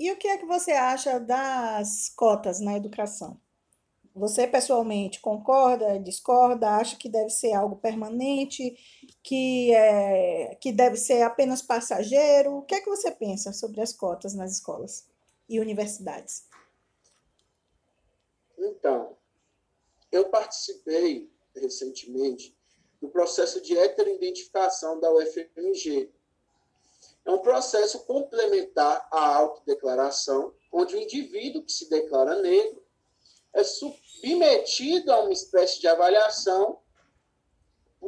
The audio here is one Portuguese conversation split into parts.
E o que é que você acha das cotas na educação? Você pessoalmente concorda, discorda, acha que deve ser algo permanente, que, é, que deve ser apenas passageiro? O que é que você pensa sobre as cotas nas escolas e universidades? Então, eu participei recentemente do processo de heteroidentificação da UFMG. É um processo complementar à autodeclaração, onde o indivíduo que se declara negro é submetido a uma espécie de avaliação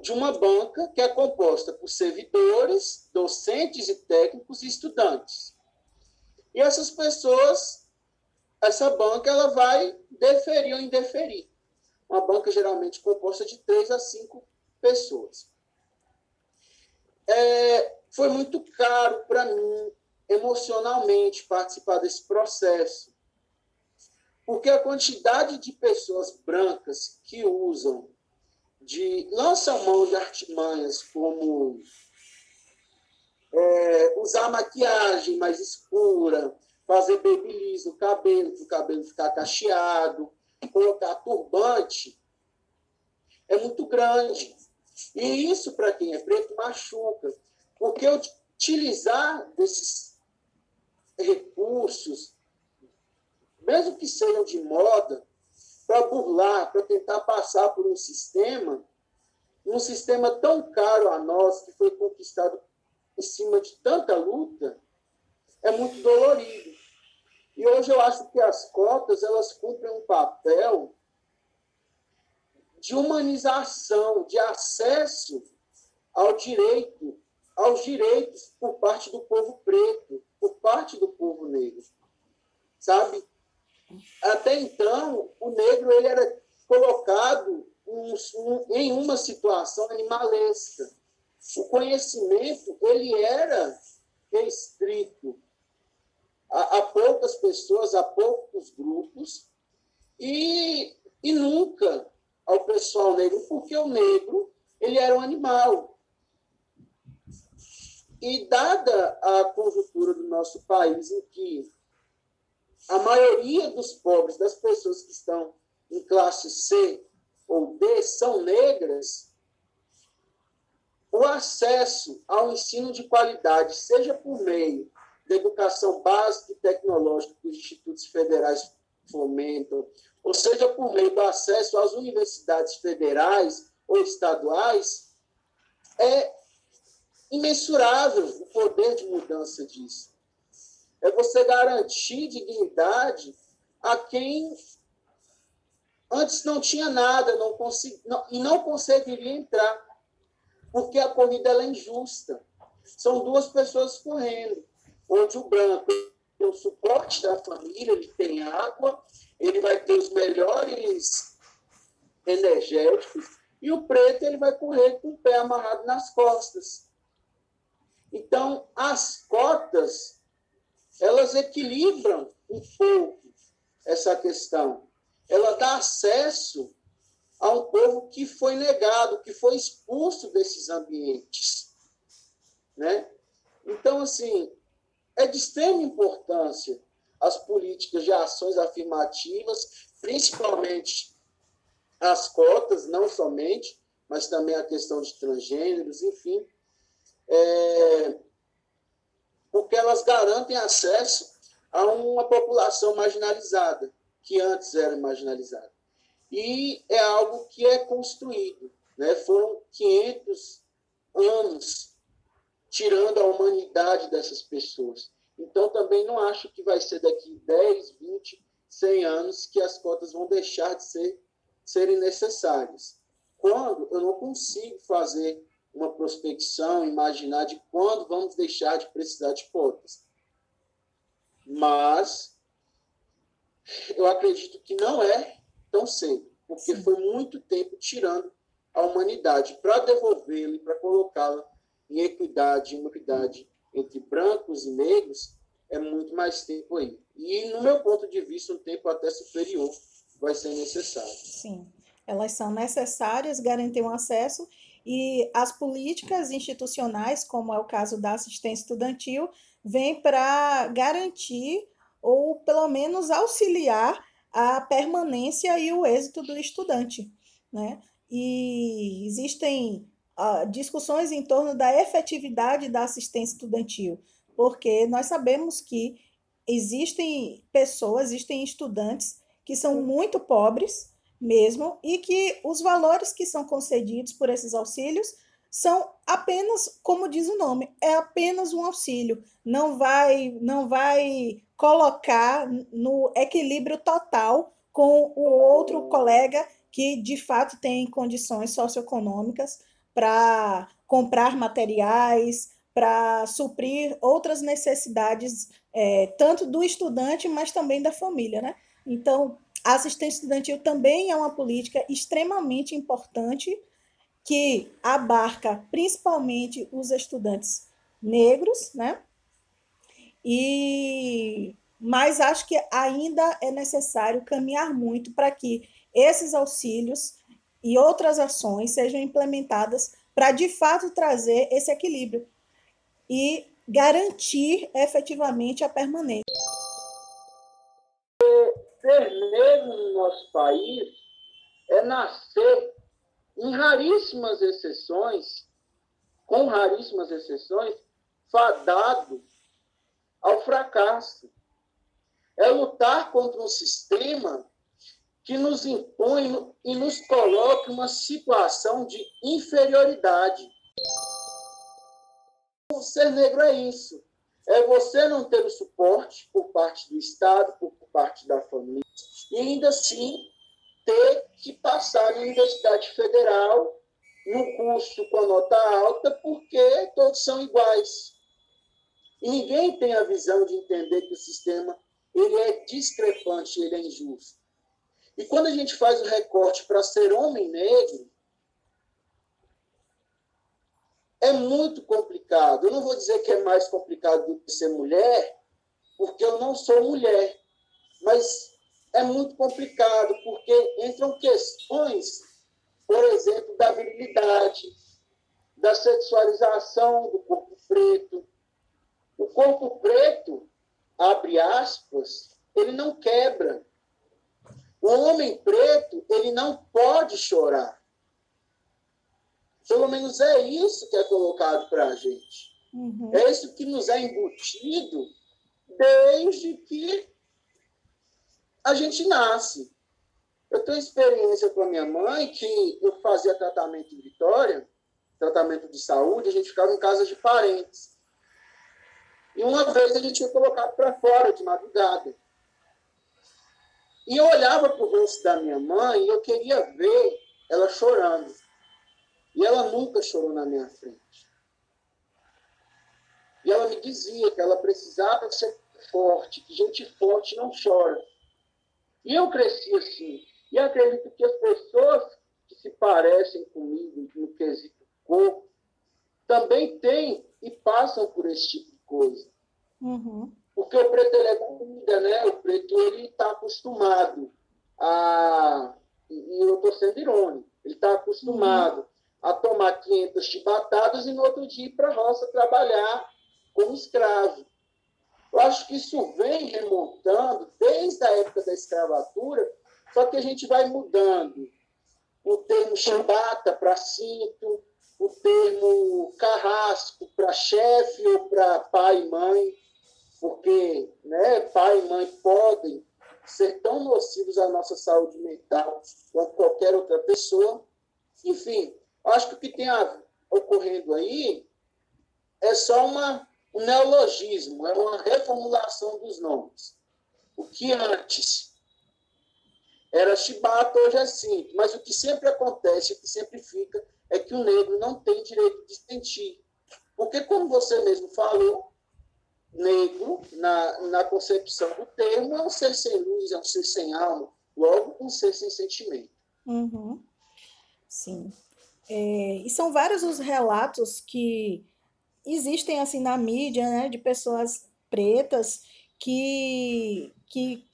de uma banca que é composta por servidores, docentes e técnicos e estudantes. E essas pessoas, essa banca, ela vai deferir ou indeferir. Uma banca geralmente composta de três a cinco pessoas. É, foi muito caro para mim, emocionalmente, participar desse processo porque a quantidade de pessoas brancas que usam, de lançam mão de artimanhas como é, usar maquiagem mais escura, fazer babyliss no cabelo, para o cabelo ficar cacheado, colocar turbante, é muito grande. E isso, para quem é preto, machuca. Porque utilizar desses recursos mesmo que sejam de moda, para burlar, para tentar passar por um sistema, um sistema tão caro a nós, que foi conquistado em cima de tanta luta, é muito dolorido. E hoje eu acho que as cotas elas cumprem um papel de humanização, de acesso ao direito, aos direitos por parte do povo preto, por parte do povo negro. Sabe? Até então, o negro ele era colocado um, um, em uma situação animalesca. O conhecimento ele era restrito a, a poucas pessoas, a poucos grupos, e, e nunca ao pessoal negro, porque o negro ele era um animal. E dada a conjuntura do nosso país em que a maioria dos pobres, das pessoas que estão em classe C ou D, são negras, o acesso ao ensino de qualidade, seja por meio da educação básica e tecnológica que os institutos federais fomentam, ou seja por meio do acesso às universidades federais ou estaduais, é imensurável o poder de mudança disso é você garantir dignidade a quem antes não tinha nada não consegui, não, e não conseguiria entrar, porque a corrida é injusta. São duas pessoas correndo, onde o branco tem o suporte da família, ele tem água, ele vai ter os melhores energéticos, e o preto ele vai correr com o pé amarrado nas costas. Então, as cotas elas equilibram um pouco essa questão. Ela dá acesso a um povo que foi negado, que foi expulso desses ambientes. Né? Então, assim, é de extrema importância as políticas de ações afirmativas, principalmente as cotas, não somente, mas também a questão de transgêneros, enfim. É, porque elas garantem acesso a uma população marginalizada, que antes era marginalizada. E é algo que é construído. Né? Foram 500 anos tirando a humanidade dessas pessoas. Então, também não acho que vai ser daqui 10, 20, 100 anos que as cotas vão deixar de ser, serem necessárias. Quando eu não consigo fazer uma prospecção, imaginar de quando vamos deixar de precisar de cotas. Mas eu acredito que não é tão cedo, porque Sim. foi muito tempo tirando a humanidade para devolvê-la e para colocá-la em equidade, em equidade entre brancos e negros, é muito mais tempo aí. E, no meu ponto de vista, um tempo até superior vai ser necessário. Sim, elas são necessárias, garantir um acesso e as políticas institucionais, como é o caso da assistência estudantil, vêm para garantir ou pelo menos auxiliar a permanência e o êxito do estudante. Né? E existem uh, discussões em torno da efetividade da assistência estudantil, porque nós sabemos que existem pessoas, existem estudantes que são muito pobres mesmo e que os valores que são concedidos por esses auxílios são apenas, como diz o nome, é apenas um auxílio, não vai não vai colocar no equilíbrio total com o outro colega que de fato tem condições socioeconômicas para comprar materiais, para suprir outras necessidades, é, tanto do estudante, mas também da família. Né? Então, a assistência estudantil também é uma política extremamente importante que abarca principalmente os estudantes negros, né? E mas acho que ainda é necessário caminhar muito para que esses auxílios e outras ações sejam implementadas para de fato trazer esse equilíbrio e garantir efetivamente a permanência. Ser negro no nosso país é nascer em raríssimas exceções, com raríssimas exceções, fadado ao fracasso. É lutar contra um sistema que nos impõe e nos coloca uma situação de inferioridade. O ser negro é isso. É você não ter o suporte por parte do Estado, por parte da família, e ainda assim ter que passar na Universidade Federal no curso com a nota alta, porque todos são iguais. E ninguém tem a visão de entender que o sistema ele é discrepante, ele é injusto. E quando a gente faz o recorte para ser homem negro, é muito complicado. Eu não vou dizer que é mais complicado do que ser mulher, porque eu não sou mulher. Mas é muito complicado, porque entram questões, por exemplo, da virilidade, da sexualização do corpo preto. O corpo preto, abre aspas, ele não quebra. O homem preto, ele não pode chorar. Pelo menos é isso que é colocado para a gente. Uhum. É isso que nos é embutido desde que a gente nasce. Eu tenho experiência com a minha mãe que eu fazia tratamento em Vitória, tratamento de saúde, a gente ficava em casa de parentes. E uma vez a gente foi colocado para fora de madrugada. E eu olhava para o rosto da minha mãe e eu queria ver ela chorando. E ela nunca chorou na minha frente. E ela me dizia que ela precisava ser forte, que gente forte não chora. E eu cresci assim. E acredito que as pessoas que se parecem comigo no quesito corpo também têm e passam por esse tipo de coisa. Uhum. Porque o preto ele é comida, né? O preto ele está acostumado a. E eu estou sendo irônico. Ele está acostumado uhum. a tomar 500 chibatadas e no outro dia ir para a roça trabalhar como escravo. Eu acho que isso vem remontando desde a época da escravatura, só que a gente vai mudando. O termo chibata para cinto, o termo carrasco para chefe ou para pai e mãe, porque né, pai e mãe podem ser tão nocivos à nossa saúde mental quanto qualquer outra pessoa. Enfim, acho que o que tem ocorrendo aí é só uma o neologismo é uma reformulação dos nomes. O que antes era chibata, hoje é simples. Mas o que sempre acontece, o que sempre fica, é que o negro não tem direito de sentir. Porque, como você mesmo falou, negro, na, na concepção do termo, é um ser sem luz, é um ser sem alma, logo um ser sem sentimento. Uhum. Sim. É, e são vários os relatos que existem assim na mídia, né, de pessoas pretas que, que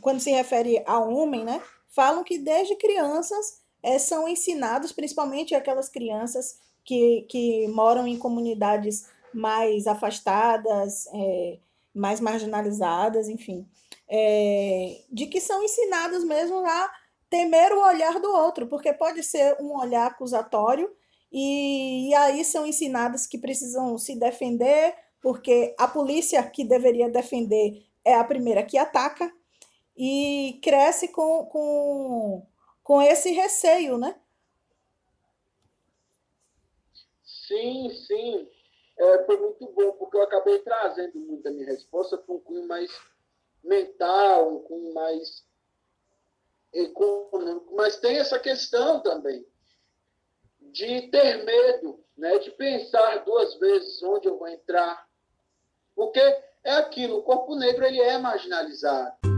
quando se refere a homem, né, falam que desde crianças é, são ensinados, principalmente aquelas crianças que, que moram em comunidades mais afastadas, é, mais marginalizadas, enfim, é, de que são ensinadas mesmo a temer o olhar do outro, porque pode ser um olhar acusatório e, e aí são ensinadas que precisam se defender, porque a polícia que deveria defender é a primeira que ataca e cresce com, com, com esse receio, né? Sim, sim. É, foi muito bom, porque eu acabei trazendo muito minha resposta para um cunho mais mental, um cunho mais econômico. Mas tem essa questão também de ter medo, né, de pensar duas vezes onde eu vou entrar. Porque é aquilo, o corpo negro ele é marginalizado.